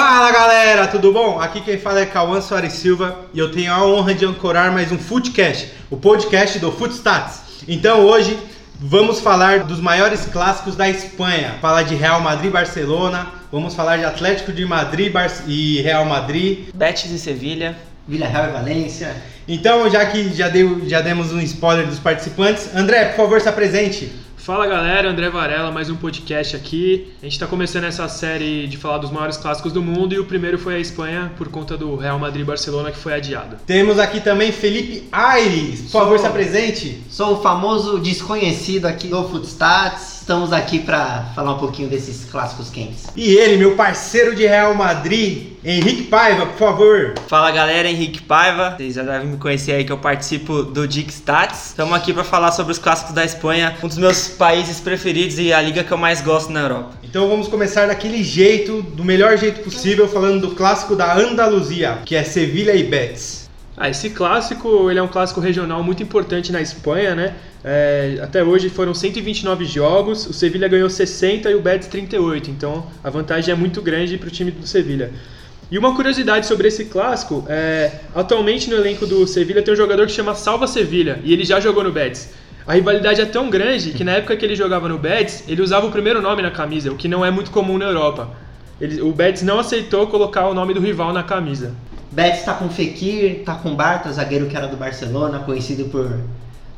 Fala galera, tudo bom? Aqui quem fala é Cauã Soares Silva e eu tenho a honra de ancorar mais um Footcast, o podcast do Footstats. Então hoje vamos falar dos maiores clássicos da Espanha, falar de Real Madrid Barcelona, vamos falar de Atlético de Madrid Bar e Real Madrid, Betis e Sevilha. Villarreal e Valência. Então, já que já, deu, já demos um spoiler dos participantes, André, por favor, se apresente. Fala galera, André Varela, mais um podcast aqui. A gente está começando essa série de falar dos maiores clássicos do mundo e o primeiro foi a Espanha por conta do Real Madrid Barcelona que foi adiado. Temos aqui também Felipe Aires, por Sou- favor, se apresente. Sou o famoso desconhecido aqui do Footstats. Estamos aqui para falar um pouquinho desses clássicos quentes. E ele, meu parceiro de Real Madrid, Henrique Paiva, por favor. Fala galera, Henrique Paiva. Vocês já devem me conhecer aí que eu participo do Dick Stats. Estamos aqui para falar sobre os clássicos da Espanha, um dos meus países preferidos e a liga que eu mais gosto na Europa. Então vamos começar daquele jeito, do melhor jeito possível, falando do clássico da Andaluzia, que é Sevilha e Betis. Ah, esse clássico ele é um clássico regional muito importante na Espanha, né? É, até hoje foram 129 jogos, o Sevilha ganhou 60 e o Betis 38, então a vantagem é muito grande para o time do Sevilha. E uma curiosidade sobre esse clássico, é, atualmente no elenco do Sevilha tem um jogador que chama Salva Sevilha e ele já jogou no Betis. A rivalidade é tão grande que na época que ele jogava no Betis, ele usava o primeiro nome na camisa, o que não é muito comum na Europa. Ele- o Betis não aceitou colocar o nome do rival na camisa. Betis tá com Fekir, tá com Barta, zagueiro que era do Barcelona, conhecido por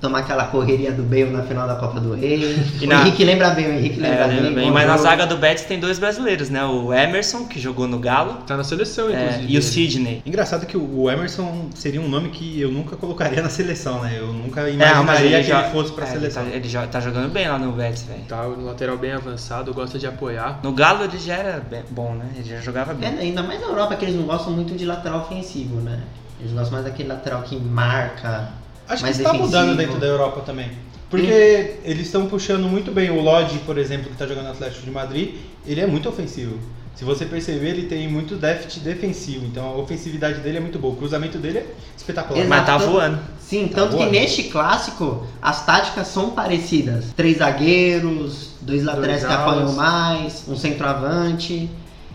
tomar aquela correria do Bale na final da Copa do Rei. E o na- Henrique lembra bem, o Henrique lembra É, bem. lembra bem. Mas na zaga do Betis tem dois brasileiros, né? O Emerson, que jogou no Galo, Tá na seleção, é, inclusive. e o Sidney. Engraçado que o Emerson seria um nome que eu nunca colocaria na seleção, né? Eu nunca É, imaginaria que já- ele fosse pra é, seleção. Ele, tá, ele já tá jogando bem lá no Betis, velho. Tá, o lateral bem avançado, gosta de apoiar. No Galo ele já era bem- bom, né? Ele já jogava bem. É, ainda mais na Europa, que eles não gostam muito de lateral ofensivo, né? Eles gostam mais daquele lateral que marca. Acho que mais está defensivo. mudando dentro da Europa também. Porque eles estão puxando muito bem. O Lodge, por exemplo, que está jogando no Atlético de Madrid, ele é muito ofensivo. Se você perceber, ele tem muito déficit defensivo. Então a ofensividade dele é muito boa. O cruzamento dele é espetacular. Exato. Mas tá voando. Sim, Tá tanto voando. que neste clássico as táticas são parecidas. Três zagueiros, dois laterais que alas. apoiam mais, um centroavante.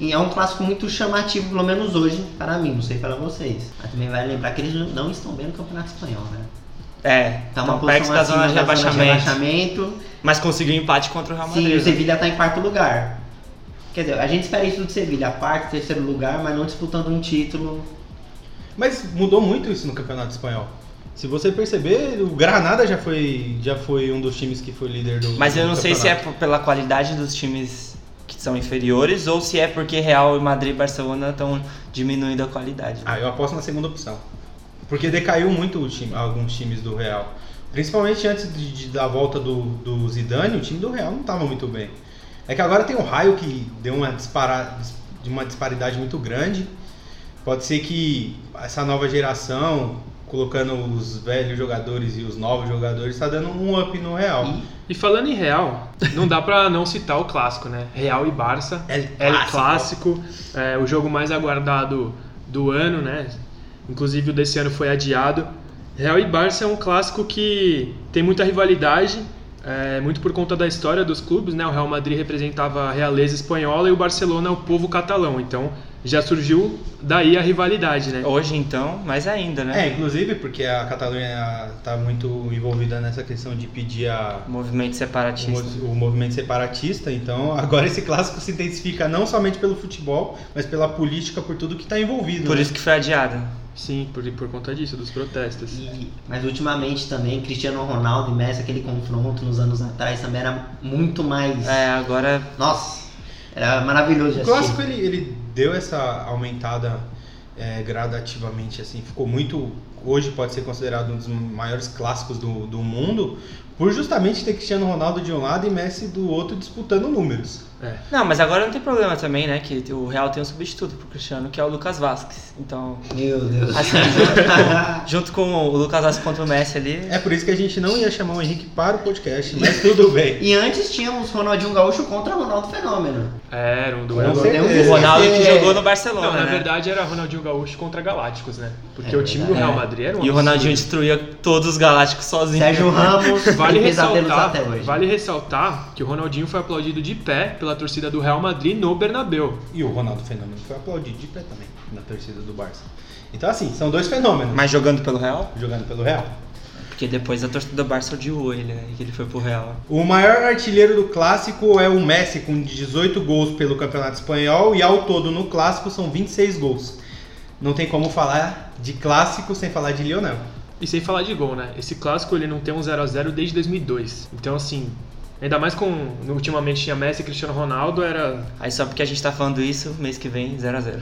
E é um clássico muito chamativo, pelo menos hoje, para mim, não sei para vocês. Mas também vai lembrar que eles não estão bem no Campeonato Espanhol, né? É, Tá então uma perto posição da acima zona de da zona de rebaixamento. rebaixamento. Mas conseguiu empate contra o Real Madrid. Sim, o né? Sevilha tá em quarto lugar. Quer dizer, a gente espera isso do Sevilha, quarto, terceiro lugar, mas não disputando um título. Mas mudou muito isso no Campeonato Espanhol. Se você perceber, o Granada já foi, já foi um dos times que foi líder do Mas eu não sei se é pela qualidade dos times são inferiores ou se é porque Real e Madrid e Barcelona estão diminuindo a qualidade. Ah, eu aposto na segunda opção. Porque decaiu muito o time, alguns times do Real. Principalmente antes de, de- da volta do, do Zidane, o time do Real não estava muito bem. É que agora tem o Raio que deu uma, dispara, uma disparidade muito grande. Pode ser que essa nova geração, colocando os velhos jogadores e os novos jogadores, está dando um up no Real. E falando em Real, não dá pra não citar o clássico, né? Real e Barça. El El Clássico. É, o jogo mais aguardado do ano, né? Inclusive o desse ano foi adiado. Real e Barça é um clássico que tem muita rivalidade, é, muito por conta da história dos clubes, né? O Real Madrid representava a realeza espanhola e o Barcelona o povo catalão. Então já surgiu daí a rivalidade, né? Hoje então, mais ainda, É, né? inclusive porque a Catalunha está muito envolvida nessa questão de pedir a, Movimento o, separatista. mo- o movimento separatista, então agora esse clássico se intensifica não somente pelo futebol, mas pela política, por tudo que está envolvido. Por né? isso que foi adiado. Sim, por, por conta disso, dos protestos. E- mas ultimamente também, Cristiano Ronaldo e Messi, aquele confronto nos anos atrás também era muito mais. É, agora Nossa, era maravilhoso O clássico ele, ele deu essa aumentada é, gradativamente, assim, ficou muito. Hoje pode ser considerado um dos maiores clássicos do, do mundo, por justamente ter Cristiano Ronaldo de um lado e Messi do outro disputando números. É. Não, mas agora não tem problema também, né? Que o Real tem um substituto pro Cristiano, que é o Lucas Vasquez. Então, Meu Deus. assim, junto com, junto com o Lucas Vasquez contra o Messi ali. É por isso que a gente não ia chamar o Henrique para o podcast, mas tudo bem. e antes tínhamos Ronaldinho Gaúcho contra Ronaldo Fenômeno. Era um duelo. O Ronaldo que esquecer- jogou no Barcelona, Não, na né? verdade era Ronaldinho Gaúcho contra Galácticos, né? Porque É o time do. Real Madrid era um E o. Ronaldinho destruía todos os Galácticos sozinho. Sérgio Ramos. Tem pesadelos até hoje. vale ressaltar que o Ronaldinho foi aplaudido de pé pela torcida do Real Madrid no Bernabéu. E o Ronaldo Fenômeno foi aplaudido de pé também na torcida do Barça. Então, assim, são dois fenômenos Mas jogando pelo Real? jogando pelo Real. Porque depois a torcida do Barça odiou ele, né? Que ele foi pro Real. O maior artilheiro do clássico é o Messi, com 18 gols pelo Campeonato Espanhol, e ao todo no clássico são 26 gols. Não tem como falar de clássico sem falar de Lionel. E sem falar de gol, né? Esse clássico ele não tem um 0 a 0 desde 2002. Então assim, ainda mais com ultimamente tinha Messi e Cristiano Ronaldo, era Aí só porque a gente tá falando isso, mês que vem, 0x0.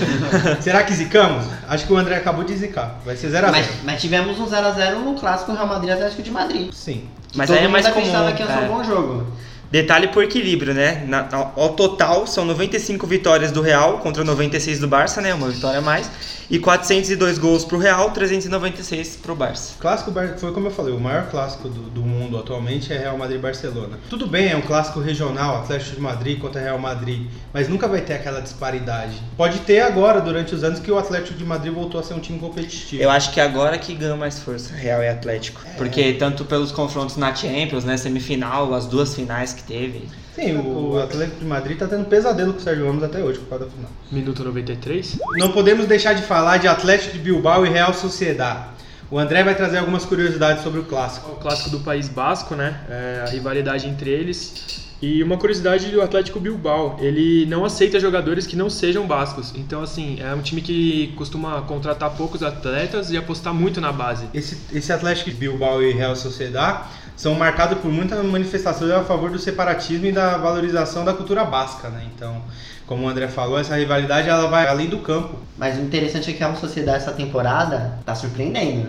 Será que zicamos? Acho que o André acabou de zicar. Vai ser 0x0. Mas, mas tivemos um 0x0 no clássico Real Madrid Atlético de Madrid. Sim. Que Mas todo aí é mais mundo comum. acreditava que ia ser é. um bom jogo. Detalhe por equilíbrio, né? Na- ao, ao total, são 95 vitórias do Real contra 96 do Barça, né? Uma vitória a mais. E 402 gols pro Real, 396 pro Barça. Clássico foi como eu falei, o maior clássico do, do mundo atualmente é Real Madrid e Barcelona. Tudo bem, é um clássico regional, Atlético de Madrid contra Real Madrid, mas nunca vai ter aquela disparidade. Pode ter agora, durante os anos que o Atlético de Madrid voltou a ser um time competitivo. Eu acho que agora que ganha mais força, Real e Atlético. Porque tanto pelos confrontos na Champions, né? Semifinal, as duas finais que teve. Sim, o, o Atlético de Madrid tá tendo pesadelo com o Sérgio Ramos até hoje por causa da final. minuto 93. Não podemos deixar de falar de Atlético de Bilbao e Real Sociedad. O André vai trazer algumas curiosidades sobre o clássico. O clássico do País Basco, né? É, a rivalidade entre eles. E uma curiosidade do Atlético Bilbao, ele não aceita jogadores que não sejam bascos. Então, assim, é um time que costuma contratar poucos atletas e apostar muito na base. Esse, esse Atlético de Bilbao e Real Sociedad são marcados por muita manifestação a favor do separatismo e da valorização da cultura basca, né? Então, como o André falou, essa rivalidade ela vai além do campo. Mas o interessante é que a Sociedade essa temporada tá surpreendendo.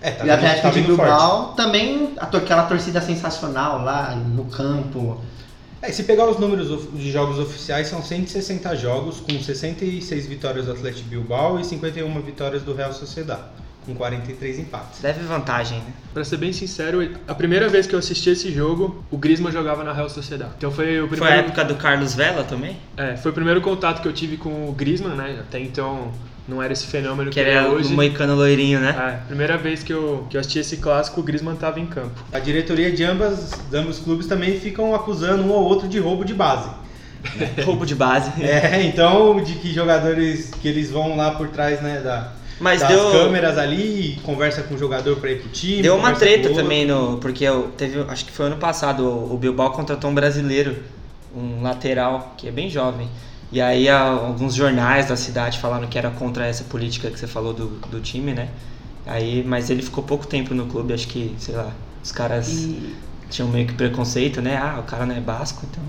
É, tá e o Atlético tá de forte. Bilbao também, aquela torcida sensacional lá no campo. É, se pegar os números de jogos oficiais, são 160 jogos, com 66 vitórias do Atlético Bilbao e 51 vitórias do Real Sociedad, com 43 empates. Deve vantagem, né? Pra ser bem sincero, a primeira vez que eu assisti esse jogo, o Griezmann jogava na Real Sociedade. Então foi o Foi primeiro, a época do Carlos Vela também? é, foi o primeiro contato que eu tive com o Griezmann, né? Até então não era esse fenômeno que, Que ele é era o hoje. moicano loirinho, né? É, primeira vez que eu, que eu assisti esse clássico, o Griezmann tava em campo. A diretoria de ambas, de ambos clubes também ficam acusando um ou outro de roubo de base. Roubo de base. É, então, de que jogadores que eles vão lá por trás, né, da, Mas das deu, câmeras ali, conversa com o jogador pra ir pro time. deu uma treta também no. Porque eu, teve. Acho que foi ano passado, o Bilbao contratou um brasileiro, um lateral, que é bem jovem. E aí alguns jornais da cidade falaram que era contra essa política que você falou do, do time, né? Aí, mas ele ficou pouco tempo no clube, acho que, sei lá, os caras E tinham meio que preconceito, né? Ah, o cara não é basco, então.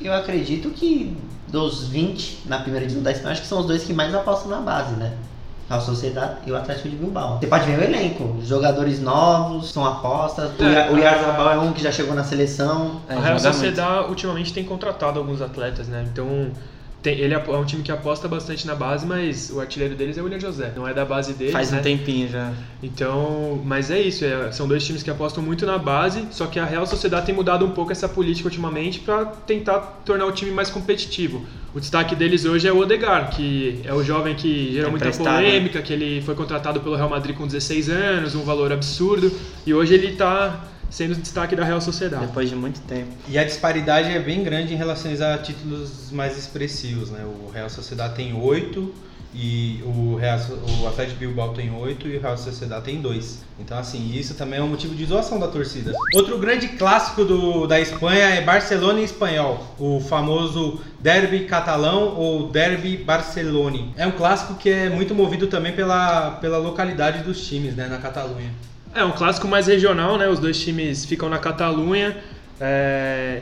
eu acredito que dos 20 na primeira divisão da Espanha, acho que são os dois que mais apostam na base, né? A Sociedade e o Atlético de Bilbao. Você pode ver o elenco, jogadores novos, são apostas. O É, o Yarzabal é um que já chegou na seleção. É, a Real muito. Sociedade ultimamente tem contratado alguns atletas, né? Então tem- ele é um time que aposta bastante na base, mas o artilheiro deles é o William José, não é da base deles, Faz né? um tempinho já. Então, mas é isso, é- são dois times que apostam muito na base, só que a Real Sociedade tem mudado um pouco essa política ultimamente para tentar tornar o time mais competitivo. O destaque deles hoje é o Odegar, que é o jovem que gerou muita Emprestado, né? polêmica, que ele foi contratado pelo Real Madrid com 16 anos, um valor absurdo, e hoje ele está sendo destaque da Real Sociedade. Depois de muito tempo. E a disparidade é bem grande em relação a títulos mais expressivos, né? O Real Sociedade tem 8 e o, Real, o Atlético Bilbao tem 8 e o Real Sociedade tem 2. Então, assim, isso também é um motivo de zoação da torcida. Outro grande clássico do, da Espanha é Barcelona e Espanhol, o famoso Derby catalão ou Derby Barcelone. É um clássico que é muito movido também pela, pela localidade dos times, né, na Catalunha. É um clássico mais regional, né? Os dois times ficam na Catalunha é,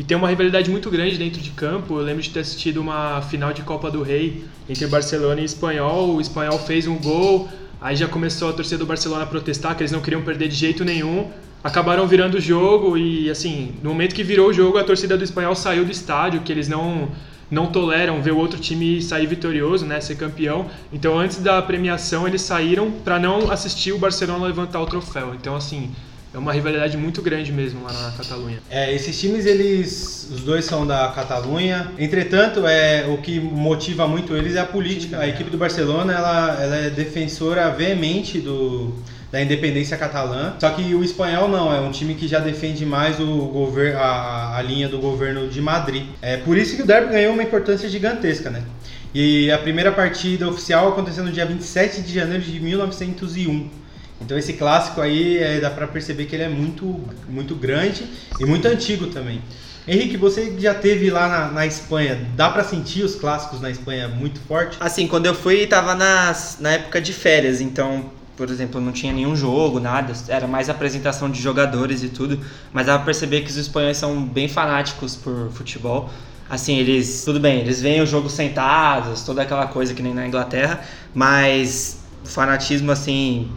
e tem uma rivalidade muito grande dentro de campo. Eu lembro de ter assistido uma final de Copa do Rei entre Barcelona e Espanhol. O Espanhol fez um gol, aí já começou a torcida do Barcelona a protestar que eles não queriam perder de jeito nenhum. Acabaram virando o jogo e assim, no momento que virou o jogo, a torcida do Espanhol saiu do estádio, que eles não não toleram ver o outro time sair vitorioso, né, ser campeão. Então, antes da premiação, eles saíram para não assistir o Barcelona levantar o troféu. Então, assim, é uma rivalidade muito grande mesmo lá na Catalunha. É, esses times, eles, os dois são da Catalunha. Entretanto, é o que motiva muito eles é a política. A equipe do Barcelona, ela, ela é defensora veemente do, da independência catalã. Só que o espanhol não, é um time que já defende mais o governo, a, a linha do governo de Madrid. É por isso que o derby ganhou uma importância gigantesca, né? E a primeira partida oficial aconteceu no dia 27 de janeiro de 1901. Então esse clássico aí é, dá para perceber que ele é muito, muito grande e muito antigo também. Henrique, você já teve lá na, na Espanha, dá para sentir os clássicos na Espanha muito forte? Assim, quando eu fui, tava nas, na época de férias, então, por exemplo, não tinha nenhum jogo, nada, era mais apresentação de jogadores e tudo, mas dá pra perceber que os espanhóis são bem fanáticos por futebol. Assim, eles, tudo bem, eles veem o jogo sentados, toda aquela coisa que nem na Inglaterra, mas o fanatismo, assim,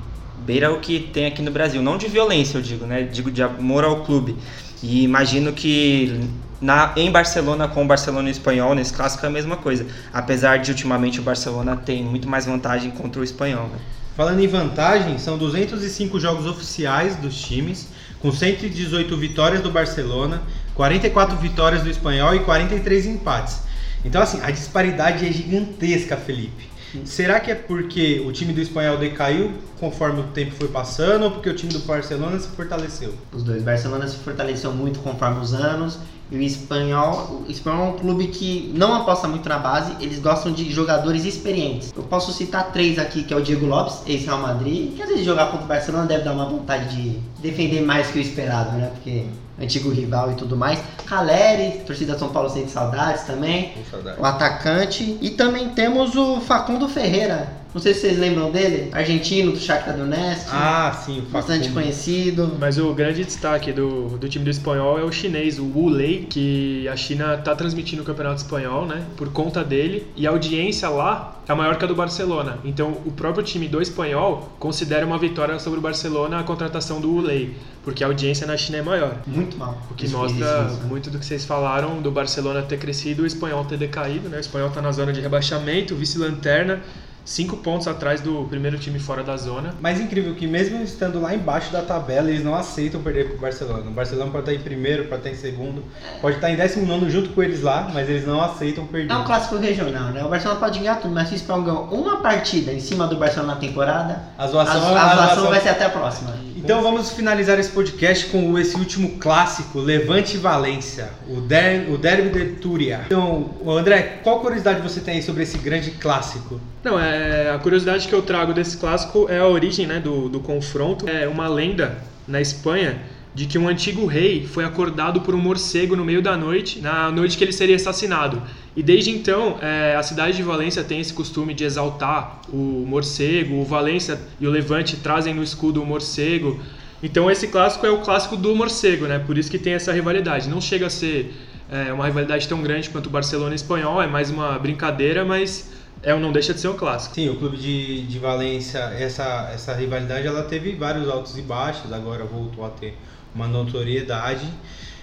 beira o que tem aqui no Brasil. Não de violência, eu digo, né? Digo de amor ao clube. E imagino que na, em Barcelona, com o Barcelona e o Espanhol, nesse clássico é a mesma coisa. Apesar de ultimamente o Barcelona tem muito mais vantagem contra o Espanhol. Né? Falando em vantagem, são 205 jogos oficiais dos times, com 118 vitórias do Barcelona, 44 vitórias do Espanhol e 43 empates. Então, assim, a disparidade é gigantesca, Felipe. Será que é porque o time do espanhol decaiu conforme o tempo foi passando ou porque o time do Barcelona se fortaleceu? Os dois. O Barcelona se fortaleceu muito conforme os anos. E o espanhol, o espanhol é um clube que não aposta muito na base, eles gostam de jogadores experientes. Eu posso citar três aqui, que é o Diego Lopes, ex-Real Madrid, que às vezes jogar contra o Barcelona deve dar uma vontade de defender mais que o esperado, né? Porque antigo rival e tudo mais. Caleri, torcida São Paulo sente saudades também. Saudade. O atacante. E também temos o Facundo Ferreira. Não sei se vocês lembram dele, argentino do Shakhtar Donetsk. Ah, sim, o bastante Facundo. conhecido. Mas o grande destaque do, do time do espanhol é o chinês, o Wu Lei, que a China está transmitindo o campeonato espanhol, né? Por conta dele. E a audiência lá é maior que a do Barcelona. Então o próprio time do espanhol considera uma vitória sobre o Barcelona a contratação do Wu Lei. Porque a audiência na China é maior. Muito mal. O que Isso, mostra isso, isso. muito do que vocês falaram do Barcelona ter crescido e o espanhol ter decaído, né? O espanhol está na zona de rebaixamento, vice-lanterna, cinco pontos atrás do primeiro time fora da zona. Mas incrível que mesmo estando lá embaixo da tabela, eles não aceitam perder pro Barcelona. O Barcelona pode estar em primeiro, pode estar em segundo, pode estar em décimo nono junto com eles lá, mas eles não aceitam perder. É um clássico regional, né? O Barcelona pode ganhar tudo, mas se o Espanhol ganhou uma partida em cima do Barcelona na temporada, A a, zoação, a a zoação zoação- vai ser até a próxima. Então vamos finalizar esse podcast com esse último clássico, Levante Valência, o, der, o Derby de Túria. Então, André, qual curiosidade você tem aí sobre esse grande clássico? Não, é, a curiosidade que eu trago desse clássico é a origem né, do, do confronto. É uma lenda na Espanha de que um antigo rei foi acordado por um morcego no meio da noite, na noite que ele seria assassinado. E desde então, é, a cidade de Valência tem esse costume de exaltar o morcego, o Valência e o Levante trazem no escudo o morcego. Então esse clássico é o clássico do morcego, né? Por isso que tem essa rivalidade. Não chega a ser é, uma rivalidade tão grande quanto o Barcelona Espanhol, é mais uma brincadeira, mas é, não deixa de ser um clássico. Sim, o clube de, de Valência, essa, essa rivalidade, ela teve vários altos e baixos, agora voltou a ter uma notoriedade.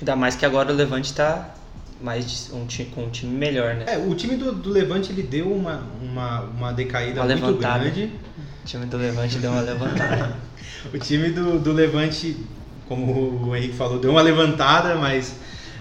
Ainda mais que agora o Levante está mais de- um com um time melhor, né? É, o time do, do Levante, ele deu uma, uma, uma decaída Uma muito levantada. grande. O time do Levante deu uma levantada. O time do, do Levante, como o Henrique falou, deu uma levantada, mas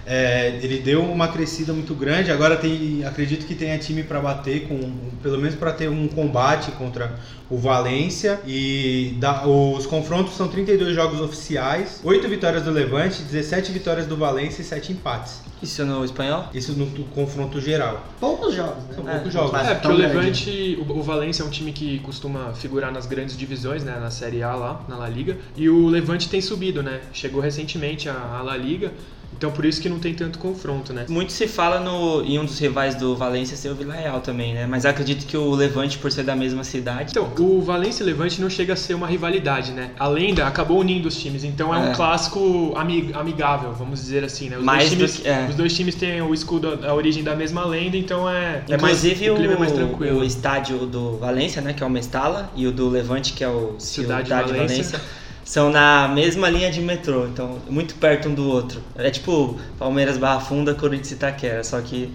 é, ele deu uma crescida muito grande. Agora tem, acredito que tenha time para bater, com, pelo menos para ter um combate contra o Valência. E da- os confrontos são 32 jogos oficiais, 8 vitórias do Levante, 17 vitórias do Valência e 7 empates. Isso no espanhol? Isso no tu- confronto geral. Poucos jogos, né? São É, poucos jogos. clássico É, porque o. Levante, o, o Valência é um time que costuma figurar nas grandes divisões, né, na Série A lá, na La Liga, e o Levante tem subido, né, chegou recentemente à, à La Liga, então por isso que não tem tanto confronto, né. Muito se fala no, em um dos rivais do Valência ser o Vila Real também, né? Mas acredito que o Levante, por ser da mesma cidade. Então, o Valência e Levante não chega a ser uma rivalidade, né, a lenda acabou unindo os times, então é, um É. clássico ami- amigável, vamos dizer assim, né, os, Mais do dois times, que- é. os dois times têm o escudo, a origem da mesma lenda, então é, é mais, Inclusive o o, clima é mais tranquilo. o estádio do Valência, né? Que é o Mestala, e o do Levante, que é o Cidade Cidade Valência. Valência. São na mesma linha de metrô, então muito perto um do outro. É tipo Palmeiras Barra Funda, Corinthians e Itaquera, só que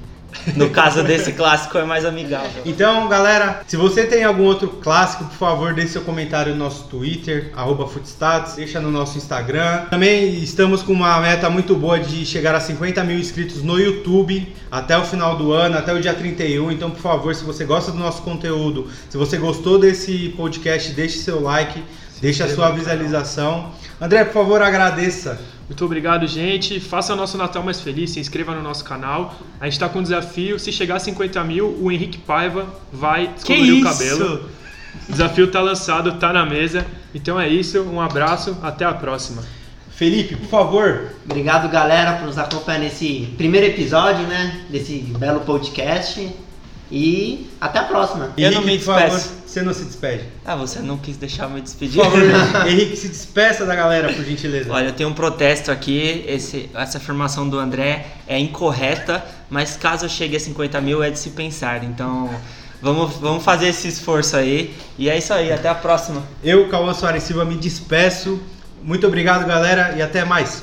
no caso desse clássico é mais amigável. Então, galera, se você tem algum outro clássico, por favor, deixe seu comentário no nosso Twitter, arroba Footstats, deixa no nosso Instagram. Também estamos com uma meta muito boa de chegar a 50 mil inscritos no YouTube até o final do ano, até o dia 31. Então, por favor, se você gosta do nosso conteúdo, se você gostou desse podcast, deixe seu like. Deixa a sua visualização. André, por favor, agradeça. Muito obrigado, gente. Faça o nosso Natal mais feliz, se inscreva no nosso canal. A gente está com um desafio. Se chegar a 50 mil, o Henrique Paiva vai descobrir o cabelo. O desafio tá lançado, tá na mesa. Então é isso. Um abraço, até a próxima. Felipe, por favor. Obrigado, galera, por nos acompanhar nesse primeiro episódio, né? Desse belo podcast. E até a próxima. Eu não me por favor, despeço. você não se despede. Ah, você não quis deixar me despedir? Por favor, Henrique, se despeça da galera, por gentileza. Olha, eu tenho um protesto aqui. Esse, essa afirmação do André é incorreta, mas caso eu chegue a 50 mil é de se pensar. Então, vamos, vamos fazer esse esforço aí. E é isso aí, até a próxima. Eu, Cauã Soares Silva, me despeço. Muito obrigado, galera, e até mais.